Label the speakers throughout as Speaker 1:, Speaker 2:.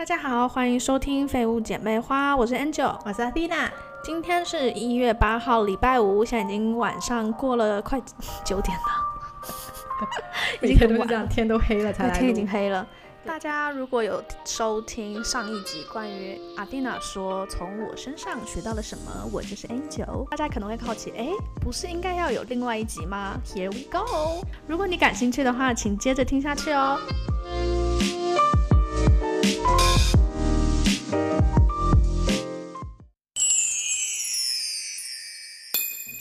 Speaker 1: 大家好，欢迎收听《废物姐妹花》，我是 Angel，
Speaker 2: 我是阿蒂娜。
Speaker 1: 今天是一月八号，礼拜五，现在已经晚上过了快九点了，
Speaker 2: 已经很晚，了天都黑了才来。
Speaker 1: 天已经黑了。大家如果有收听上一集关于阿蒂娜说从我身上学到了什么，我就是 Angel，大家可能会好奇，哎，不是应该要有另外一集吗？Here we go。如果你感兴趣的话，请接着听下去哦。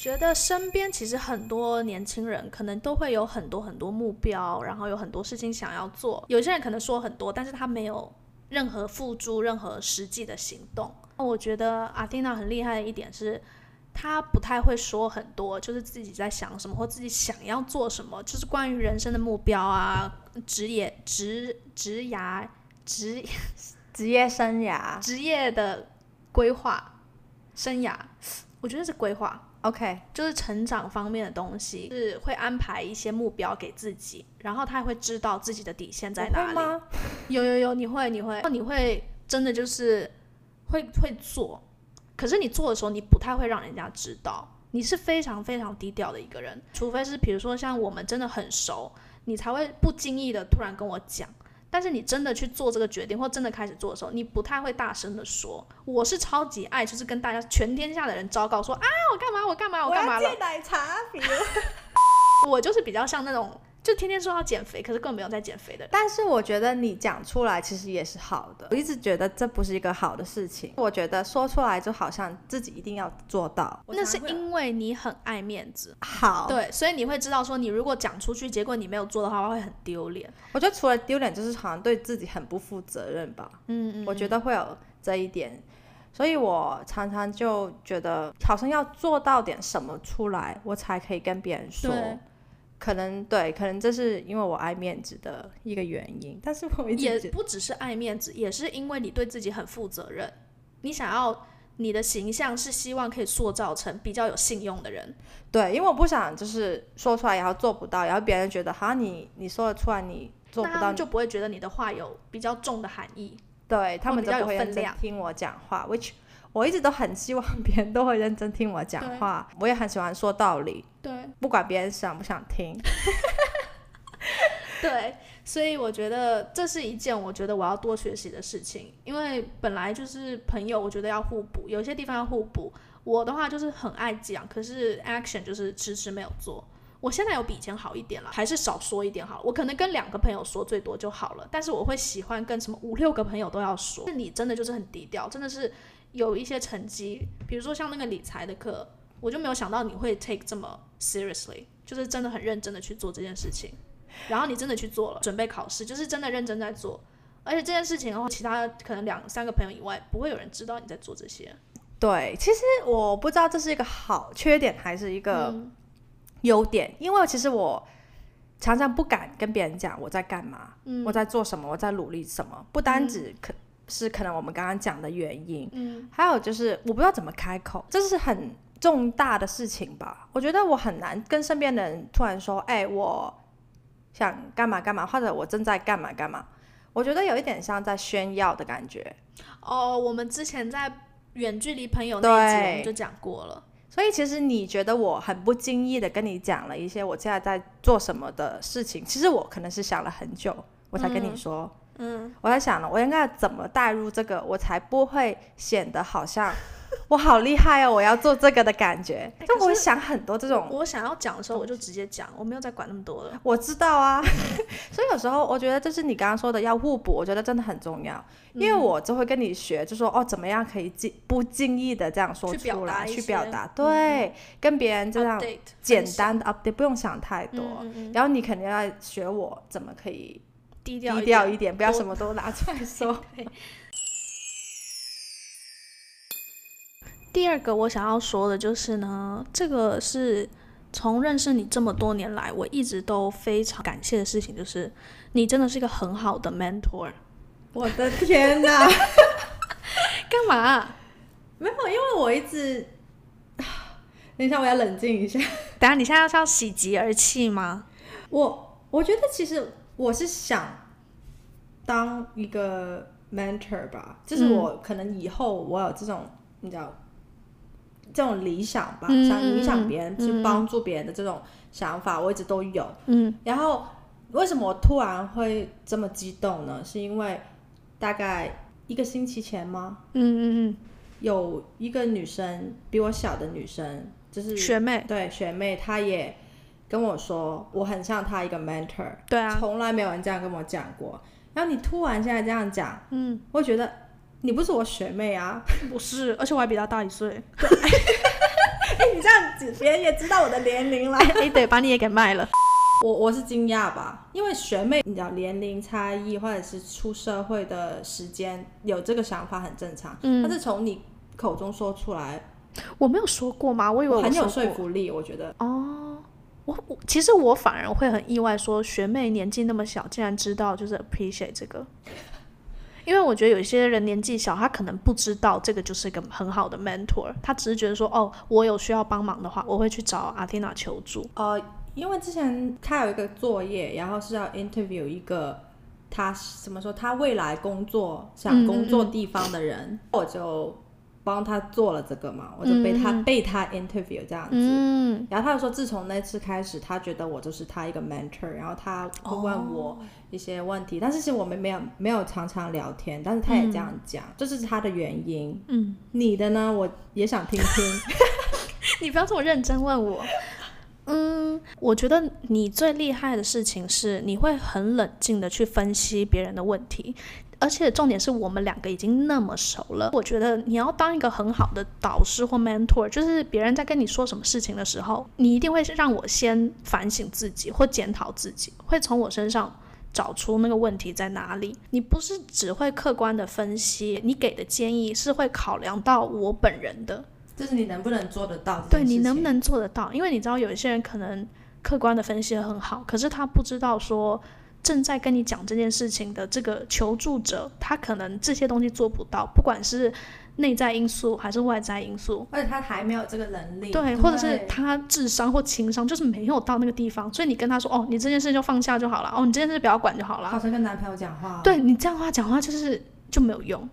Speaker 1: 觉得身边其实很多年轻人可能都会有很多很多目标，然后有很多事情想要做。有些人可能说很多，但是他没有任何付诸任何实际的行动。我觉得阿蒂娜很厉害的一点是，他不太会说很多，就是自己在想什么或自己想要做什么，就是关于人生的目标啊、职业、职职涯、职
Speaker 2: 职业生涯、
Speaker 1: 职业的规划、生涯，我觉得是规划。
Speaker 2: OK，
Speaker 1: 就是成长方面的东西，是会安排一些目标给自己，然后他会知道自己的底线在哪里。有有有，你会你会你会真的就是会会做，可是你做的时候，你不太会让人家知道，你是非常非常低调的一个人，除非是比如说像我们真的很熟，你才会不经意的突然跟我讲。但是你真的去做这个决定，或真的开始做的时候，你不太会大声的说。我是超级爱，就是跟大家全天下的人昭告说啊，我干嘛，我干嘛，我干嘛
Speaker 2: 了。奶茶比如
Speaker 1: 我就是比较像那种。就天天说要减肥，可是根本没有在减肥的。
Speaker 2: 但是我觉得你讲出来其实也是好的。我一直觉得这不是一个好的事情。我觉得说出来就好像自己一定要做到。
Speaker 1: 那是因为你很爱面子。
Speaker 2: 好。
Speaker 1: 对，所以你会知道说，你如果讲出去，结果你没有做的话，会很丢脸。
Speaker 2: 我觉得除了丢脸，就是好像对自己很不负责任吧。嗯嗯。我觉得会有这一点，所以我常常就觉得好像要做到点什么出来，我才可以跟别人说。可能对，可能这是因为我爱面子的一个原因，但是我
Speaker 1: 也不只是爱面子，也是因为你对自己很负责任，你想要你的形象是希望可以塑造成比较有信用的人。
Speaker 2: 对，因为我不想就是说出来然后做不到，然后别人觉得好像你你说得出来你做不到，
Speaker 1: 就不会觉得你的话有比较重的含义，
Speaker 2: 对他们
Speaker 1: 比较有
Speaker 2: 分量听我讲话，which。我一直都很希望别人都会认真听我讲话，我也很喜欢说道理。
Speaker 1: 对，
Speaker 2: 不管别人想不想听。
Speaker 1: 对，所以我觉得这是一件我觉得我要多学习的事情，因为本来就是朋友，我觉得要互补，有些地方要互补。我的话就是很爱讲，可是 action 就是迟迟没有做。我现在有比以前好一点了，还是少说一点好了。我可能跟两个朋友说最多就好了，但是我会喜欢跟什么五六个朋友都要说。是你真的就是很低调，真的是。有一些成绩，比如说像那个理财的课，我就没有想到你会 take 这么 seriously，就是真的很认真的去做这件事情，然后你真的去做了，准备考试，就是真的认真在做，而且这件事情的话，其他可能两三个朋友以外，不会有人知道你在做这些。
Speaker 2: 对，其实我不知道这是一个好缺点还是一个优点，因为其实我常常不敢跟别人讲我在干嘛，我在做什么，我在努力什么，不单只可。是可能我们刚刚讲的原因，嗯，还有就是我不知道怎么开口，这是很重大的事情吧？我觉得我很难跟身边的人突然说，哎，我想干嘛干嘛，或者我正在干嘛干嘛。我觉得有一点像在炫耀的感觉。
Speaker 1: 哦，我们之前在远距离朋友那一集我们就讲过了。
Speaker 2: 所以其实你觉得我很不经意的跟你讲了一些我现在在做什么的事情，其实我可能是想了很久，我才跟你说。嗯，我在想了，我应该怎么带入这个，我才不会显得好像 我好厉害哦，我要做这个的感觉。就我会想很多这种，
Speaker 1: 我想要讲的时候，我就直接讲，我没有再管那么多了。
Speaker 2: 我知道啊，所以有时候我觉得这是你刚刚说的要互补，我觉得真的很重要。因为我就会跟你学，就说哦，怎么样可以经不经意的这样说出来，去表达，对，跟别人这样简单的 update，不用想太多。然后你肯定要学我怎么可以。低
Speaker 1: 调
Speaker 2: 一点，不要什么都拿出来说。
Speaker 1: 第二个我想要说的就是呢，这个是从认识你这么多年来，我一直都非常感谢的事情，就是你真的是一个很好的 mentor。
Speaker 2: 我的天哪！
Speaker 1: 干嘛？
Speaker 2: 没有，因为我一直……等一下，我要冷静一下。
Speaker 1: 等下，你现在是要喜极而泣吗？
Speaker 2: 我我觉得其实。我是想当一个 mentor 吧，就是我可能以后我有这种你知道这种理想吧，想影响别人、去帮助别人的这种想法，我一直都有。嗯，然后为什么我突然会这么激动呢？是因为大概一个星期前吗？嗯嗯嗯，有一个女生比我小的女生，就是
Speaker 1: 学妹，
Speaker 2: 对学妹，她也跟我说，我很像他一个 mentor。
Speaker 1: 对啊，
Speaker 2: 从来没有人这样跟我讲过。然后你突然现在这样讲，嗯，我觉得你不是我学妹啊，
Speaker 1: 不是，而且我还比他大一岁。
Speaker 2: 哎，你这样子，别人也知道我的年龄了。
Speaker 1: 哎，对，把你也给卖了。
Speaker 2: 我我是惊讶吧，因为学妹，你知道年龄差异或者是出社会的时间有这个想法很正常。嗯，但是从你口中说出来，
Speaker 1: 我没有说过吗？我以为
Speaker 2: 很有说服力，我觉得。
Speaker 1: 哦，我我其实我反而会很意外，说学妹年纪那么小，竟然知道就是 appreciate 这个。因为我觉得有些人年纪小，他可能不知道这个就是一个很好的 mentor，他只是觉得说，哦，我有需要帮忙的话，我会去找 Athena 求助。
Speaker 2: 呃。因为之前他有一个作业，然后是要 interview 一个他怎么说他未来工作想工作地方的人，我就帮他做了这个嘛，我就被他被他 interview 这样子。然后他就说，自从那次开始，他觉得我就是他一个 mentor，然后他会问我一些问题，但是其实我们没有没有常常聊天，但是他也这样讲，这是他的原因。嗯，你的呢？我也想听听。
Speaker 1: 你不要这么认真问我。嗯，我觉得你最厉害的事情是你会很冷静的去分析别人的问题，而且重点是我们两个已经那么熟了。我觉得你要当一个很好的导师或 mentor，就是别人在跟你说什么事情的时候，你一定会让我先反省自己或检讨自己，会从我身上找出那个问题在哪里。你不是只会客观的分析，你给的建议是会考量到我本人的。
Speaker 2: 就是你能不能做得到？
Speaker 1: 对你能不能做得到？因为你知道有一些人可能客观的分析很好，可是他不知道说正在跟你讲这件事情的这个求助者，他可能这些东西做不到，不管是内在因素还是外在因素，
Speaker 2: 而且他还没有这个能力，
Speaker 1: 对，或者是他智商或情商就是没有到那个地方，所以你跟他说哦，你这件事就放下就好了，哦，你这件事不要管就好了。
Speaker 2: 好像跟男朋友讲话，
Speaker 1: 对你这样话讲话就是就没有用，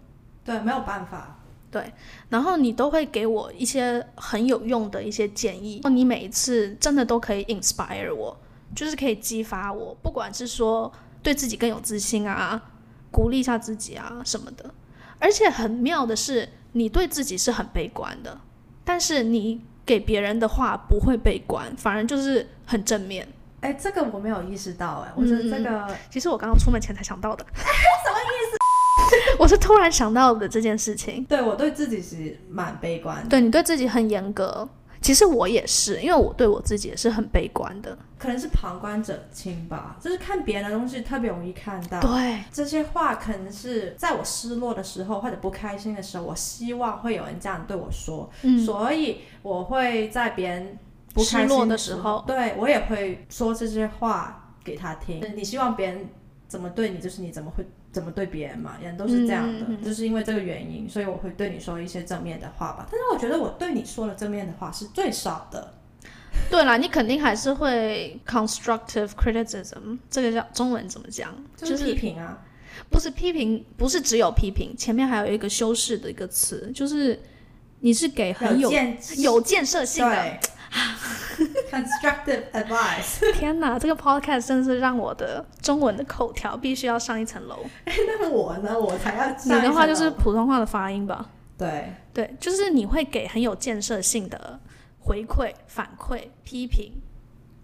Speaker 2: 对，没有办法。
Speaker 1: 对，然后你都会给我一些很有用的一些建议，你每一次真的都可以 inspire 我，就是可以激发我，不管是说对自己更有自信啊，鼓励一下自己啊什么的。而且很妙的是，你对自己是很悲观的，但是你给别人的话不会悲观，反而就是很正面。
Speaker 2: 哎，这个我没有意识到，哎，我觉得这个
Speaker 1: 其实我刚刚出门前才想到的。
Speaker 2: 什么意思？
Speaker 1: 我是突然想到的这件事情。
Speaker 2: 对我对自己是蛮悲观。
Speaker 1: 对你对自己很严格，其实我也是，因为我对我自己也是很悲观的。
Speaker 2: 可能是旁观者清吧，就是看别人的东西特别容易看到。
Speaker 1: 对，
Speaker 2: 这些话可能是在我失落的时候或者不开心的时候，我希望会有人这样对我说，所以我会在别人不开心的时候，对我也会说这些话给他听。你希望别人怎么对你，就是你怎么会。怎么对别人嘛，人都是这样的，就是因为这个原因，所以我会对你说一些正面的话吧。但是我觉得我对你说的正面的话是最少的。
Speaker 1: 对啦，你肯定还是会 constructive criticism，这个叫中文怎么讲？
Speaker 2: 就是批评啊，
Speaker 1: 不是批评，不是只有批评，前面还有一个修饰的一个词，就是你是给很有有建设性的。
Speaker 2: Constructive advice。
Speaker 1: 天哪，这个 podcast 真的是让我的中文的口条必须要上一层楼。
Speaker 2: 哎，那我呢？我才要。
Speaker 1: 你的话就是普通话的发音吧？
Speaker 2: 对
Speaker 1: 对，就是你会给很有建设性的回馈、反馈、批评、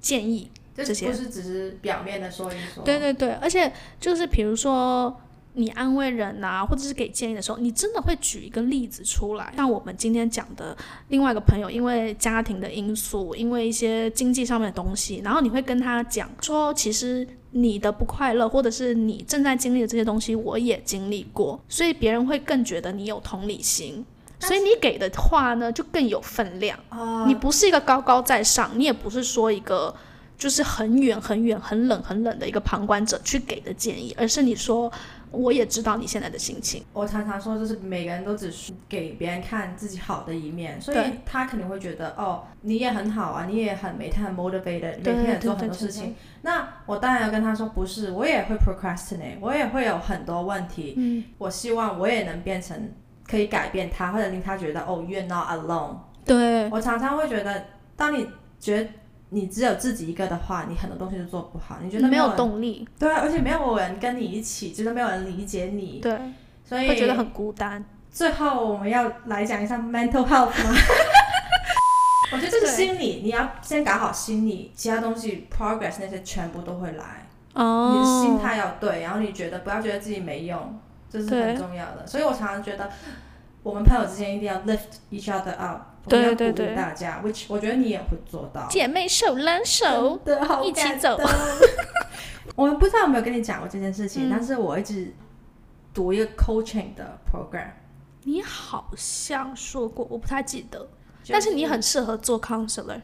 Speaker 1: 建议这些，
Speaker 2: 不是只是表面的说一说。
Speaker 1: 对对对，而且就是比如说。你安慰人呐，或者是给建议的时候，你真的会举一个例子出来。像我们今天讲的另外一个朋友，因为家庭的因素，因为一些经济上面的东西，然后你会跟他讲说，其实你的不快乐，或者是你正在经历的这些东西，我也经历过，所以别人会更觉得你有同理心，所以你给的话呢就更有分量。你不是一个高高在上，你也不是说一个。就是很远很远很冷很冷的一个旁观者去给的建议，而是你说我也知道你现在的心情。
Speaker 2: 我常常说，就是每个人都只是给别人看自己好的一面，所以他肯定会觉得哦，你也很好啊，你也很每天很 motivated，每天也做很多事情。那我当然要跟他说，不是，我也会 procrastinate，我也会有很多问题。嗯，我希望我也能变成可以改变他，或者令他觉得哦，you're not alone。
Speaker 1: 对，
Speaker 2: 我常常会觉得，当你觉得你只有自己一个的话，你很多东西都做不好。你觉得
Speaker 1: 没
Speaker 2: 有
Speaker 1: 动力？
Speaker 2: 对，而且没有人跟你一起，觉得没有人理解你。
Speaker 1: 对，
Speaker 2: 所以
Speaker 1: 会觉得很孤单。
Speaker 2: 最后我们要来讲一下 mental health 吗？我觉得这个心理，你要先搞好心理，其他东西 progress 那些全部都会来。哦。你的心态要对，然后你觉得不要觉得自己没用，这是很重要的。所以我常常觉得，我们朋友之间一定要 lift each other up，
Speaker 1: 对对对，
Speaker 2: 大家，which 我觉得你也会做到。
Speaker 1: 姐妹手拉手，一起走。
Speaker 2: 我们不知道有没有跟你讲过这件事情，但是我一直读一个 coaching 的 program。
Speaker 1: 你好像说过，我不太记得。但是你很适合做 counselor，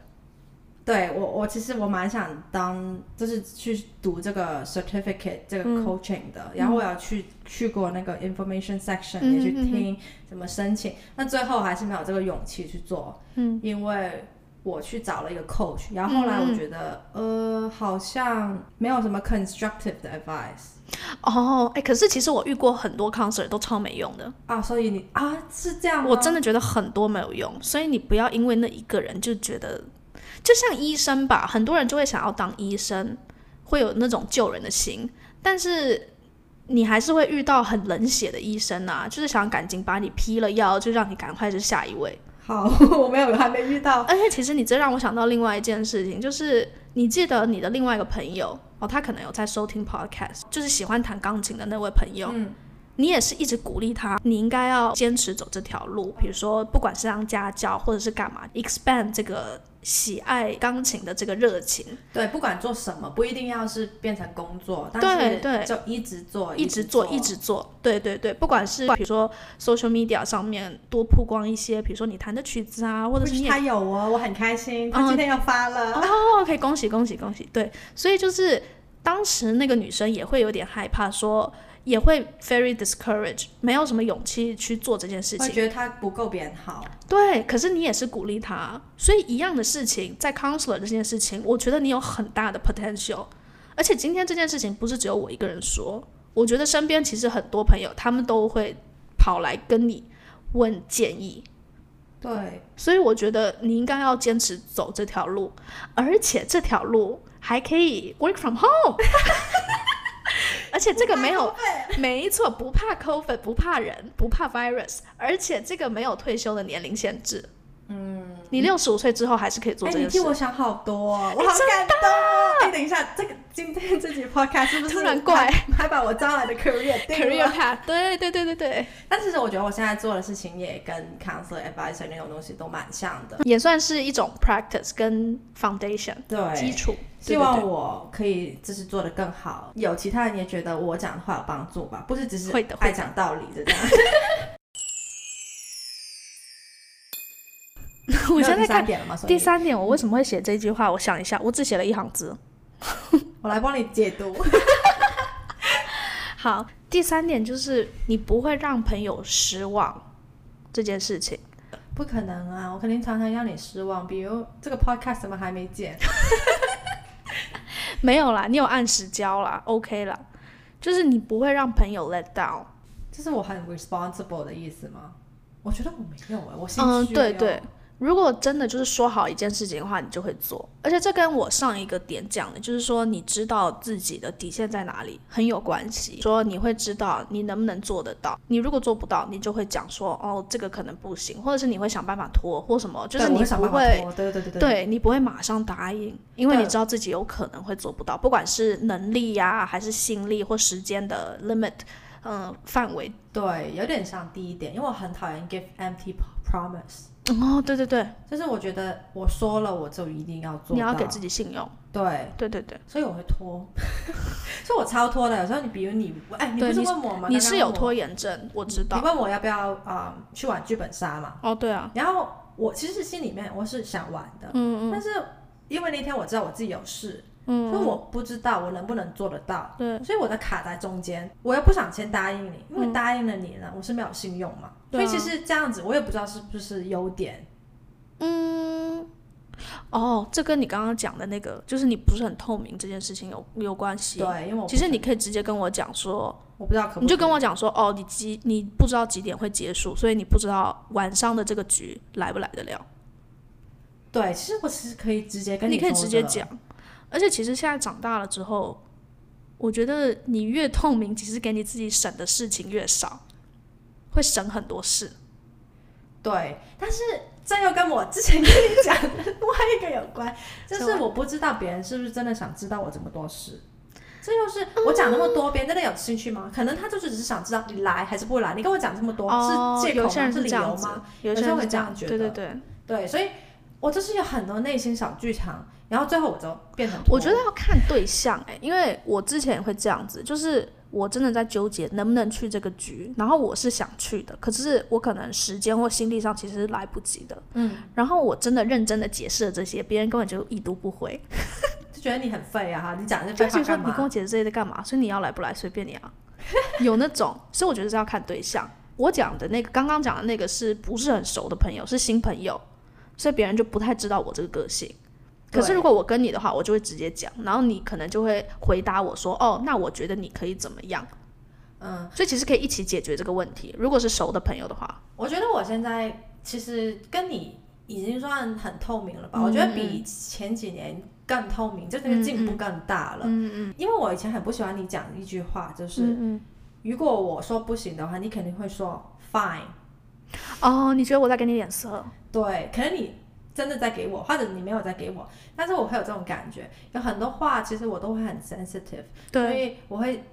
Speaker 2: 对我我其实我蛮想当就是去读这个 certificate 这个 coaching 的，然后我要去去过那个 information section 也去听怎么申请，那最后还是没有这个勇气去做，嗯，因为。我去找了一个 coach，然后后来我觉得，呃，好像没有什么 constructive 的 advice。
Speaker 1: 哦，哎，可是其实我遇过很多 counselor 都超没用的。
Speaker 2: 啊，所以你啊是这样，
Speaker 1: 我真的觉得很多没有用，所以你不要因为那一个人就觉得，就像医生吧，很多人就会想要当医生，会有那种救人的心，但是你还是会遇到很冷血的医生啊，就是想赶紧把你批了药，就让你赶快是下一位。
Speaker 2: 好，我没有，还没遇到。
Speaker 1: 而 且其实你这让我想到另外一件事情，就是你记得你的另外一个朋友哦，他可能有在收听 podcast，就是喜欢弹钢琴的那位朋友。嗯。你也是一直鼓励他，你应该要坚持走这条路。比如说，不管是当家教或者是干嘛，expand 这个喜爱钢琴的这个热情。
Speaker 2: 对，不管做什么，不一定要是变成工作，但
Speaker 1: 是对，
Speaker 2: 就一直做，
Speaker 1: 一直做，一直做。对对对，不管是比如说 social media 上面多曝光一些，比如说你弹的曲子啊，或者是
Speaker 2: 他有哦，我很开心，他今天要发了
Speaker 1: 哦，可以恭喜恭喜恭喜。对，所以就是当时那个女生也会有点害怕说。也会 very discouraged，没有什么勇气去做这件事情。
Speaker 2: 觉得他不够别人好。
Speaker 1: 对，可是你也是鼓励他，所以一样的事情，在 counselor 这件事情，我觉得你有很大的 potential。而且今天这件事情不是只有我一个人说，我觉得身边其实很多朋友他们都会跑来跟你问建议。
Speaker 2: 对，
Speaker 1: 所以我觉得你应该要坚持走这条路，而且这条路还可以 work from home。而且这个没有，没错，不怕 COVID，不怕人，不怕 virus，而且这个没有退休的年龄限制。嗯，你六十五岁之后还是可以做这件
Speaker 2: 事。你替我想好多，我好感动哦！哎，等一下，这个今天这集 podcast 是不是
Speaker 1: 突然怪？
Speaker 2: 还把我招来的 career
Speaker 1: career path，对对对对对。
Speaker 2: 但其实我觉得我现在做的事情也跟 counselor advisor 那种东西都蛮像的，
Speaker 1: 也算是一种 practice 跟 foundation
Speaker 2: 对
Speaker 1: 基础。
Speaker 2: 希望我可以就是做的更好，有其他人也觉得我讲的话有帮助吧，不是只是爱讲道理的这样。
Speaker 1: 我现在看？第三点，我为什么会写这句话？我想一下，我只写了一行字，
Speaker 2: 我来帮你解读。
Speaker 1: 好，第三点就是你不会让朋友失望这件事情，
Speaker 2: 不可能啊！我肯定常常让你失望，比如这个 podcast 怎么还没剪？
Speaker 1: 没有啦，你有按时交啦，OK 啦，就是你不会让朋友 let down，
Speaker 2: 这是我很 responsible 的意思吗？我觉得我没有哎，我心
Speaker 1: 虚。嗯，对对。如果真的就是说好一件事情的话，你就会做。而且这跟我上一个点讲的，就是说你知道自己的底线在哪里，很有关系。说你会知道你能不能做得到。你如果做不到，你就会讲说哦，这个可能不行，或者是你会想办法拖或什么，就是你不会，
Speaker 2: 对对对对，
Speaker 1: 对你不会马上答应，因为你知道自己有可能会做不到，不管是能力呀，还是心力或时间的 limit，嗯，范围。
Speaker 2: 对，有点像第一点，因为我很讨厌 give empty promise。
Speaker 1: 哦，对对对，
Speaker 2: 就是我觉得我说了，我就一定要做。
Speaker 1: 你要给自己信用。
Speaker 2: 对
Speaker 1: 对对对，
Speaker 2: 所以我会拖，所以我超拖的。有时候你比如你，哎，你不是问我吗？
Speaker 1: 你是有拖延症，我知道。
Speaker 2: 你问我要不要啊去玩剧本杀嘛？
Speaker 1: 哦，对啊。
Speaker 2: 然后我其实心里面我是想玩的，嗯嗯。但是因为那天我知道我自己有事，嗯，所以我不知道我能不能做得到，
Speaker 1: 对，
Speaker 2: 所以我的卡在中间，我又不想先答应你，因为答应了你呢，我是没有信用嘛，所以其实这样子我也不知道是不是优点，
Speaker 1: 嗯。哦，这跟你刚刚讲的那个，就是你不是很透明这件事情有有关系。
Speaker 2: 对，因为
Speaker 1: 其实你可以直接跟我讲说，
Speaker 2: 我不知道可，
Speaker 1: 你就跟我讲说，哦，你几你不知道几点会结束，所以你不知道晚上的这个局来不来得了。
Speaker 2: 对，其实我其实可以直接跟你，
Speaker 1: 你可以直接讲。而且其实现在长大了之后，我觉得你越透明，其实给你自己省的事情越少，会省很多事。
Speaker 2: 对，但是。这又跟我之前跟你讲的另外一个有关，就是我不知道别人是不是真的想知道我这么多事。这又是我讲那么多，别人真的有兴趣吗？可能他就是只是想知道你来还是不来。你跟我讲这么多是借口吗？是理由吗？有
Speaker 1: 些
Speaker 2: 人会这样觉得。
Speaker 1: 对对对
Speaker 2: 对，所以我就是有很多内心小剧场，然后最后我就变成。
Speaker 1: 我觉得要看对象哎，因为我之前也会这样子，就是。我真的在纠结能不能去这个局，然后我是想去的，可是我可能时间或心力上其实是来不及的。嗯，然后我真的认真的解释了这些，别人根本就一读不回，
Speaker 2: 就觉得你很废啊！哈，你讲这些废话
Speaker 1: 说你跟我解释这些在干嘛？所以你要来不来随便你啊。有那种，所以我觉得是要看对象。我讲的那个刚刚讲的那个是不是很熟的朋友，是新朋友，所以别人就不太知道我这个个性。可是如果我跟你的话，我就会直接讲，然后你可能就会回答我说：“哦，那我觉得你可以怎么样？”嗯，所以其实可以一起解决这个问题。如果是熟的朋友的话，
Speaker 2: 我觉得我现在其实跟你已经算很透明了吧？我觉得比前几年更透明，就那个进步更大了。嗯嗯。因为我以前很不喜欢你讲一句话，就是如果我说不行的话，你肯定会说 fine。
Speaker 1: 哦，你觉得我在给你脸色？
Speaker 2: 对，可能你。真的在给我，或者你没有在给我，但是我会有这种感觉，有很多话其实我都会很 sensitive，所以我会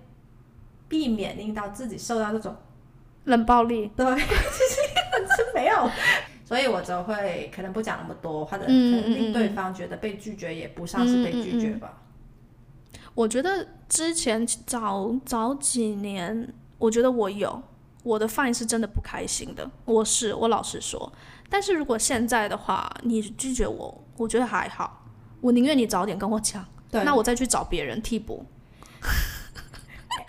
Speaker 2: 避免令到自己受到这种
Speaker 1: 冷暴力。
Speaker 2: 对，其实是没有，所以我就会可能不讲那么多，或者可能令对方觉得被拒绝也不像是被拒绝吧。
Speaker 1: 我觉得之前早早几年，我觉得我有我的 fine 是真的不开心的，我是我老实说。但是如果现在的话，你拒绝我，我觉得还好。我宁愿你早点跟我讲，那我再去找别人替补。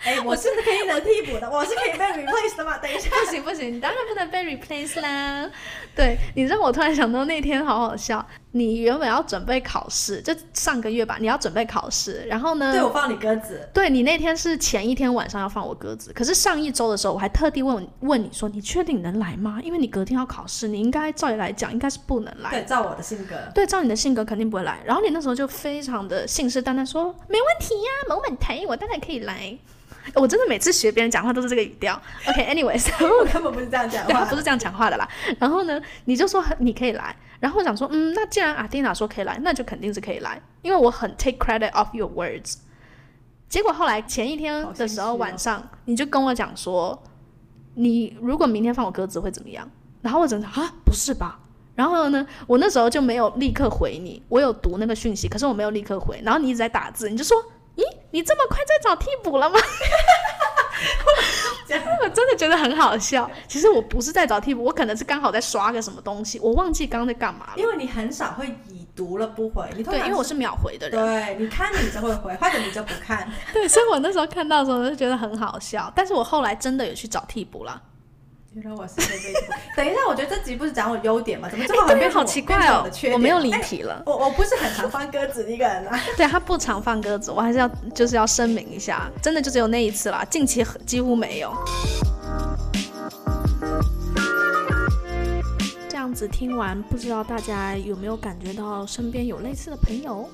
Speaker 2: 哎，我是可以能替补的，我是可以被 replace 的嘛？等一下，
Speaker 1: 不行不行，你当然不能被 replace 啦。对你让我突然想到那天好好笑。你原本要准备考试，就上个月吧，你要准备考试，然后呢？
Speaker 2: 对我放你鸽子。
Speaker 1: 对你那天是前一天晚上要放我鸽子，可是上一周的时候，我还特地问问你说，你确定能来吗？因为你隔天要考试，你应该照理来讲应该是不能来。
Speaker 2: 对，照我的性格。
Speaker 1: 对，照你的性格肯定不会来。然后你那时候就非常的信誓旦旦说，没问题呀，某某台我当然可以来。我真的每次学别人讲话都是这个语调。OK，anyways，
Speaker 2: 我根本不是这样讲话，
Speaker 1: 不是这样讲话的啦。然后呢，你就说你可以来，然后我想说，嗯，那既然阿蒂娜说可以来，那就肯定是可以来，因为我很 take credit of your words。结果后来前一天的时候晚上，你就跟我讲说，你如果明天放我鸽子会怎么样？然后我真的啊，不是吧？然后呢，我那时候就没有立刻回你，我有读那个讯息，可是我没有立刻回。然后你一直在打字，你就说。咦，你这么快在找替补了吗？我真的觉得很好笑。其实我不是在找替补，我可能是刚好在刷个什么东西，我忘记刚刚在干嘛了。
Speaker 2: 因为你很少会已读了不回，你
Speaker 1: 对，因为我是秒回的人。
Speaker 2: 对，你看你就会回，或者你就不看。
Speaker 1: 对，所以我那时候看到的时候就觉得很好笑。但是我后来真的有去找替补了。
Speaker 2: 原来我是被被等一下，我觉得这集不是讲我优点吗？怎么这么好变
Speaker 1: 好奇怪哦？我没有离题了。
Speaker 2: 我我不是很常放鸽子一个人啊。
Speaker 1: 对他不常放鸽子，我还是要就是要声明一下，真的就只有那一次啦，近期几乎没有。这样子听完，不知道大家有没有感觉到身边有类似的朋友？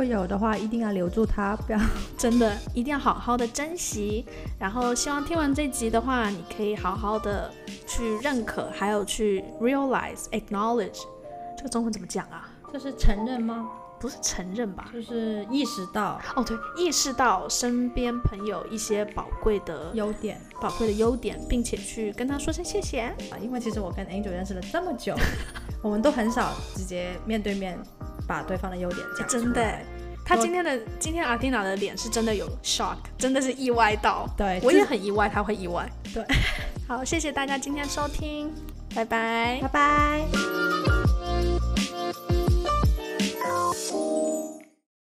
Speaker 2: 如果有的话，一定要留住他，不要
Speaker 1: 真的一定要好好的珍惜。然后希望听完这集的话，你可以好好的去认可，还有去 realize acknowledge，这个中文怎么讲啊？
Speaker 2: 这是承认吗？
Speaker 1: 不是承认吧？
Speaker 2: 就是意识到
Speaker 1: 哦，对，意识到身边朋友一些宝贵的
Speaker 2: 优点，
Speaker 1: 宝贵的优点，并且去跟他说声谢谢
Speaker 2: 啊。因为其实我跟 Angel 认识了这么久，我们都很少直接面对面。把对方的优点讲
Speaker 1: 真的，他今天的今天阿蒂娜的脸是真的有 shock，真的是意外到，
Speaker 2: 对
Speaker 1: 我也很意外，他会意外。
Speaker 2: 对，
Speaker 1: 好，谢谢大家今天收听，拜拜，
Speaker 2: 拜拜。